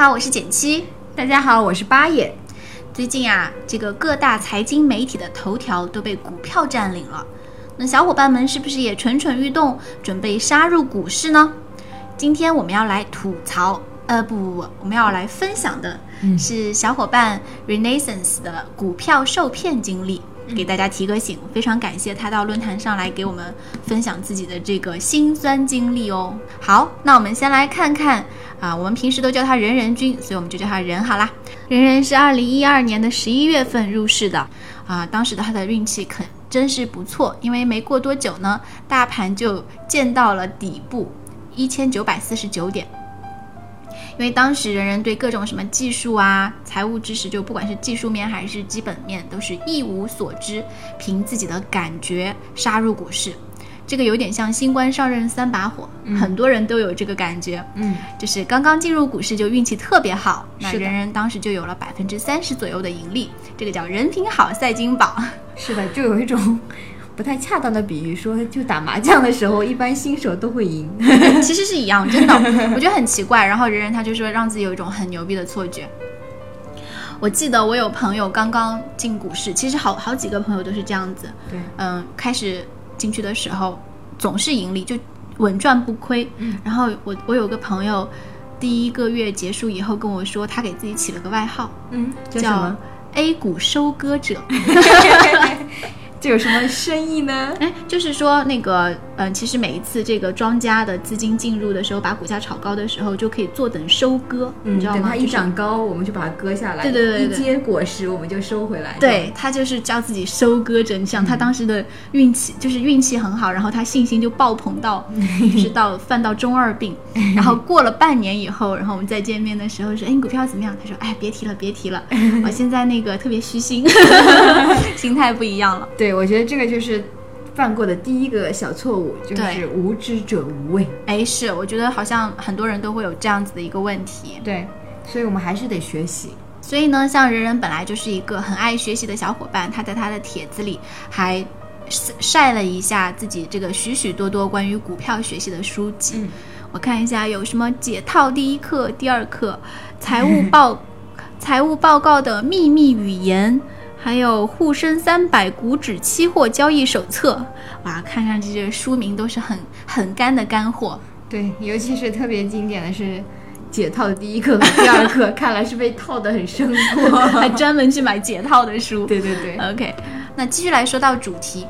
好，我是简七。大家好，我是八爷。最近啊，这个各大财经媒体的头条都被股票占领了。那小伙伴们是不是也蠢蠢欲动，准备杀入股市呢？今天我们要来吐槽，呃，不不不，我们要来分享的是小伙伴 Renaissance 的股票受骗经历，给大家提个醒。非常感谢他到论坛上来给我们分享自己的这个辛酸经历哦。好，那我们先来看看啊，我们平时都叫他人人君，所以我们就叫他人好啦。人人是二零一二年的十一月份入市的啊，当时的他的运气肯真是不错，因为没过多久呢，大盘就见到了底部一千九百四十九点。因为当时人人对各种什么技术啊、财务知识，就不管是技术面还是基本面，都是一无所知，凭自己的感觉杀入股市。这个有点像新官上任三把火，很多人都有这个感觉。嗯，就是刚刚进入股市就运气特别好，那是人人当时就有了百分之三十左右的盈利，这个叫人品好赛金宝。是的，就有一种不太恰当的比喻，说就打麻将的时候，一般新手都会赢。其实是一样，真的，我觉得很奇怪。然后人人他就说让自己有一种很牛逼的错觉。我记得我有朋友刚刚进股市，其实好好几个朋友都是这样子。对，嗯，开始进去的时候总是盈利，就稳赚不亏。嗯，然后我我有个朋友，第一个月结束以后跟我说，他给自己起了个外号，嗯，叫？A 股收割者。这有什么深意呢？哎，就是说那个，嗯、其实每一次这个庄家的资金进入的时候，把股价炒高的时候，就可以坐等收割，你知道吗？等它一就是涨高，我们就把它割下来；对对对对一结果实，我们就收回来。对他就是教自己收割真相嗯他当时的运气、就是运气很好，然后他信心就爆棚到，就是到犯到中二病。然后过了半年以后，然后我们再见面的时候说，哎，你股票怎么样？他说，哎，别提了，别提了，我现在那个特别虚心，心态不一样了。对，我觉得这个就是犯过的第一个小错误，就是无知者无畏。哎，是，我觉得好像很多人都会有这样子的一个问题。对，所以我们还是得学习。所以呢，像人人本来就是一个很爱学习的小伙伴，他在他的帖子里还晒晒了一下自己这个许许多多关于股票学习的书籍。嗯我看一下有什么解套第一课、第二课、财务报、财务报告的秘密语言，还有沪深三百股指期货交易手册。哇，看上去这个书名都是很很干的干货。对，尤其是特别经典的是解套的第一课和第二课，看来是被套得很深 还。专门去买解套的书。对对对，OK，那继续来说到主题。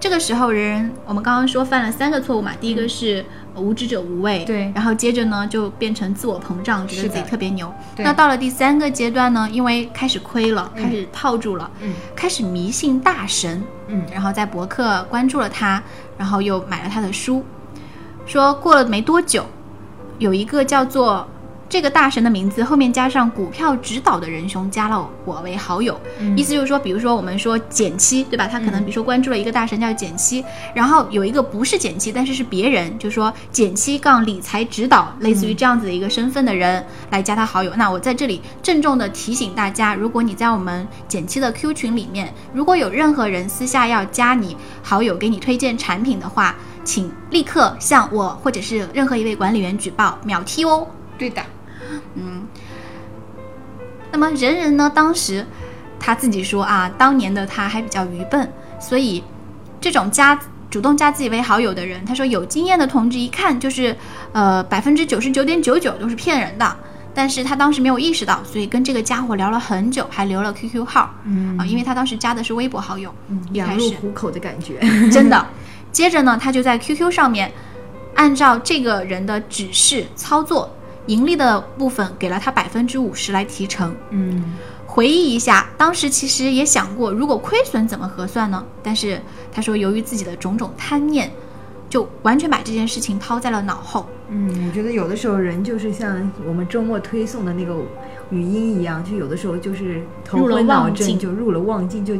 这个时候，人人我们刚刚说犯了三个错误嘛，第一个是无知者无畏，对。然后接着呢就变成自我膨胀，觉得自己特别牛。那到了第三个阶段呢，因为开始亏了，开始套住了，嗯。开始迷信大神，嗯。然后在博客关注了他，然后又买了他的书，说过了没多久，有一个叫做这个大神的名字后面加上股票指导的仁兄加了我为好友，嗯意思就是说，比如说我们说减七，对吧？他可能比如说关注了一个大神叫减七，然后有一个不是减七，但是是别人，就说减七杠理财指导，类似于这样子的一个身份的人来加他好友。那我在这里郑重的提醒大家，如果你在我们减七的 Q 群里面，如果有任何人私下要加你好友，给你推荐产品的话，请立刻向我或者是任何一位管理员举报，秒踢哦。对的，那么人人呢，当时他自己说啊，当年的他还比较愚笨，所以这种加主动加自己为好友的人，他说有经验的同志一看就是，呃，百分之九十九点九九都是骗人的。但是他当时没有意识到，所以跟这个家伙聊了很久，还留了 QQ 号，嗯啊，因为他当时加的是微博好友，一羊开始入虎口的感觉。真的。接着呢，他就在 QQ 上面按照这个人的指示操作，盈利的部分给了他百分之五十来提成。嗯回忆一下，当时其实也想过，如果亏损怎么核算呢？但是他说，由于自己的种种贪念，就完全把这件事情抛在了脑后。嗯，我觉得有的时候人就是像我们周末推送的那个语音一样，就有的时候就是头入了昏脑妄境症，就入了妄境，就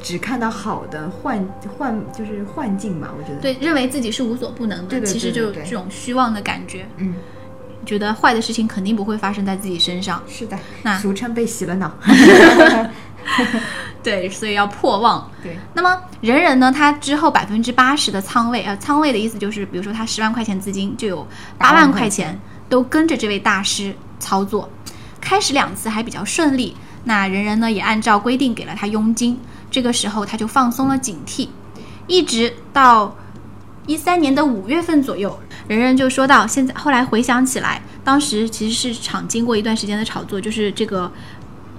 只看到好的幻幻就是幻境吧，我觉得。，对，认为自己是无所不能的，对对其实就对对对这种虚妄的感觉，嗯，觉得坏的事情肯定不会发生在自己身上。是的，那俗称被洗了脑。对，所以要破妄。对，那么人人呢，他之后百分之八十的仓位，呃，仓位的意思就是，比如说他十万块钱资金，就有八万块钱都跟着这位大师操作。开始两次还比较顺利，那人人呢也按照规定给了他佣金，这个时候他就放松了警惕，一直到一三年的五月份左右，人人就说到现在，后来回想起来，当时其实市场经过一段时间的炒作，就是这个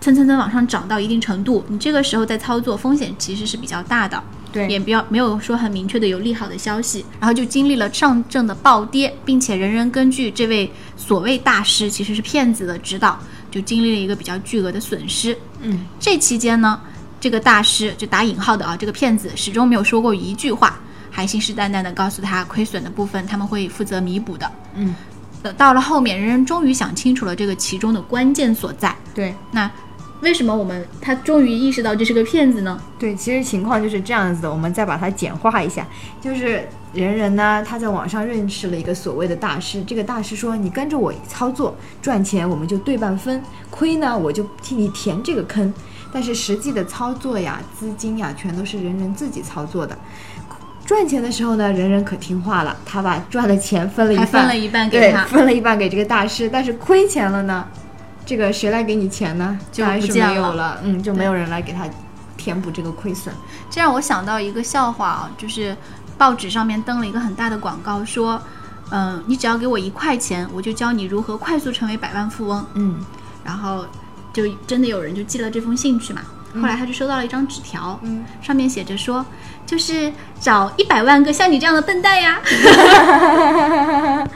蹭蹭蹭往上涨到一定程度，你这个时候在操作风险其实是比较大的，对。也比较没有说很明确的有利好的消息，然后就经历了上证的暴跌，并且人人根据这位所谓大师其实是骗子的指导，就经历了一个比较巨额的损失。嗯，这期间呢，这个大师就打引号的啊，这个骗子始终没有说过一句话，还信誓旦旦的告诉他亏损的部分他们会负责弥补的。嗯，等，到了后面，人人终于想清楚了这个其中的关键所在。对。那为什么我们他终于意识到这是个骗子呢？对，其实情况就是这样子的，我们再把它简化一下，就是人人呢，他在网上认识了一个所谓的大师，这个大师说，你跟着我操作，赚钱我们就对半分，亏呢我就替你填这个坑。但是实际的操作呀、资金呀，全都是人人自己操作的。赚钱的时候呢，人人可听话了，他把赚的钱分了一还半，分了一半给，他分了一半给这个大师。但是亏钱了呢，这个谁来给你钱呢？就还是不见了没有了，嗯，就没有人来给他填补这个亏损。这让我想到一个笑话啊，就是报纸上面登了一个很大的广告，说，嗯、你只要给我一块钱，我就教你如何快速成为百万富翁。嗯，然后就真的有人就寄了这封信去嘛。后来他就收到了一张纸条，嗯上面写着说，就是找一百万个像你这样的笨蛋呀。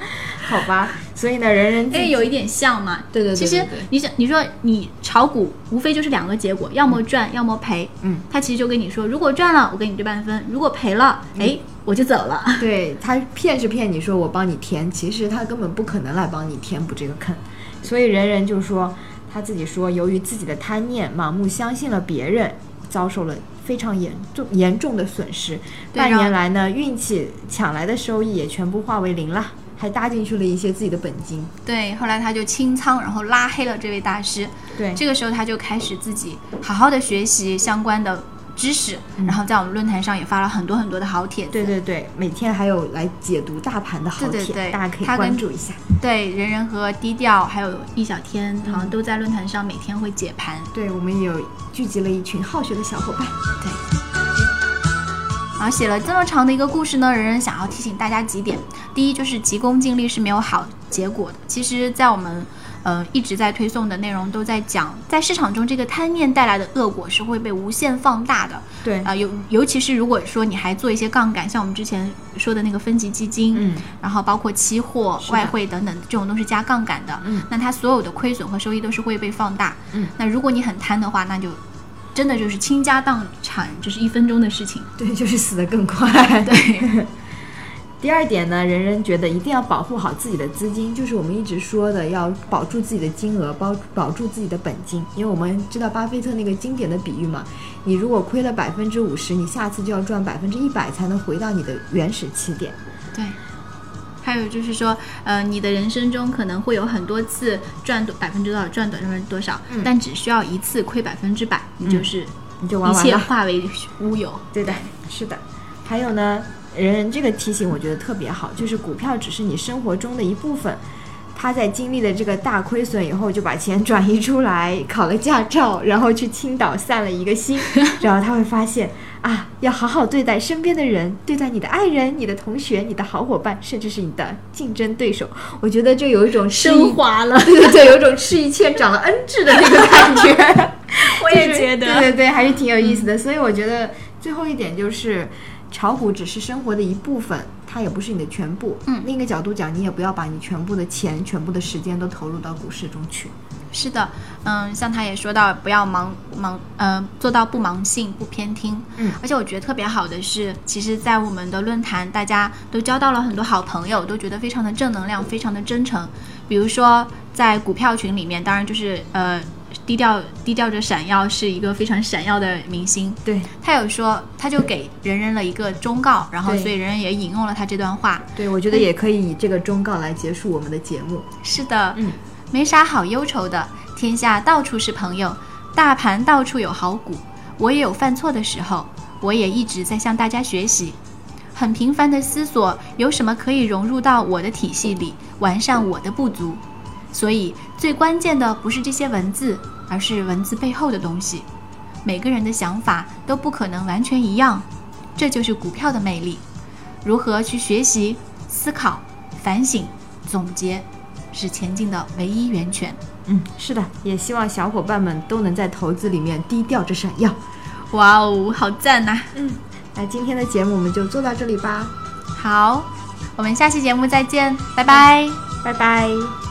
好吧，所以呢，人人自哎，有一点像嘛。对对对其实你想，你说你炒股，无非就是两个结果，要么赚，要么赔。嗯，他其实就跟你说，如果赚了，我给你对半分；如果赔了，哎，我就走了。对他骗是骗你说我帮你填，其实他根本不可能来帮你填补这个坑，所以人人就说他自己说，由于自己的贪念，盲目相信了别人，遭受了非常严重严重的损失。半年来呢，运气抢来的收益也全部化为零了，还搭进去了一些自己的本金。对，后来他就清仓，然后拉黑了这位大师。对这个时候他就开始自己好好的学习相关的知识，然后在我们论坛上也发了很多很多的好帖子。对对对，每天还有来解读大盘的好帖，对对对大家可以关注一下。对，人人和低调还有易小天好像都在论坛上每天会解盘。对我们也有聚集了一群好学的小伙伴。对。然后写了这么长的一个故事呢，人人想要提醒大家几点：第一，就是急功近利是没有好结果的。其实，在我们呃一直在推送的内容都在讲，在市场中这个贪念带来的恶果是会被无限放大的。对。啊、尤尤其是如果说你还做一些杠杆，像我们之前说的那个分级基金，嗯，然后包括期货、外汇等等这种都是加杠杆的，嗯。那它所有的亏损和收益都是会被放大，嗯，那如果你很贪的话，那就真的就是倾家荡产，这是一分钟的事情。对，就是死得更快。对，第二点呢，人人觉得一定要保护好自己的资金，就是我们一直说的要保住自己的金额，保保住自己的本金。因为我们知道巴菲特那个经典的比喻嘛，你如果亏了百分之五十，你下次就要赚百分之一百才能回到你的原始起点。对。还有就是说，呃，你的人生中可能会有很多次赚多百分之多少赚百分之多少，嗯但只需要一次亏百分之百，你就是你就一切玩完了。化为乌有。对的，是的。还有呢，人人这个提醒我觉得特别好，就是股票只是你生活中的一部分。他在经历了这个大亏损以后，就把钱转移出来，考了驾照，然后去青岛散了一个心，然后他会发现啊，要好好对待身边的人，对待你的爱人、你的同学、你的好伙伴，甚至是你的竞争对手。我觉得就有一种一升华了，对对对，有一种吃一堑长了 N 智的那个感觉。我也觉得对对对，还是挺有意思的。所以我觉得最后一点就是，炒股只是生活的一部分，它也不是你的全部。嗯另一个角度讲，你也不要把你全部的钱、全部的时间都投入到股市中去。是的，嗯，像他也说到，不要盲盲，呃，做到不盲信、不偏听。嗯而且我觉得特别好的是，其实，在我们的论坛，大家都交到了很多好朋友，都觉得非常的正能量，非常的真诚。比如说，在股票群里面，当然就是呃低调低调着闪耀，是一个非常闪耀的明星。对他有说，他就给人人了一个忠告，然后所以人人也引用了他这段话。对，我觉得也可以以这个忠告来结束我们的节目。是的，嗯，没啥好忧愁的，天下到处是朋友，大盘到处有好股。我也有犯错的时候，我也一直在向大家学习，很频繁的思索有什么可以融入到我的体系里，完善我的不足。所以最关键的不是这些文字，而是文字背后的东西。每个人的想法都不可能完全一样，这就是股票的魅力。如何去学习、思考、反省、总结，是前进的唯一源泉。嗯，是的，也希望小伙伴们都能在投资里面低调着闪耀。哇哦，好赞呐、嗯，那今天的节目我们就做到这里吧，好，我们下期节目再见，拜拜。拜拜。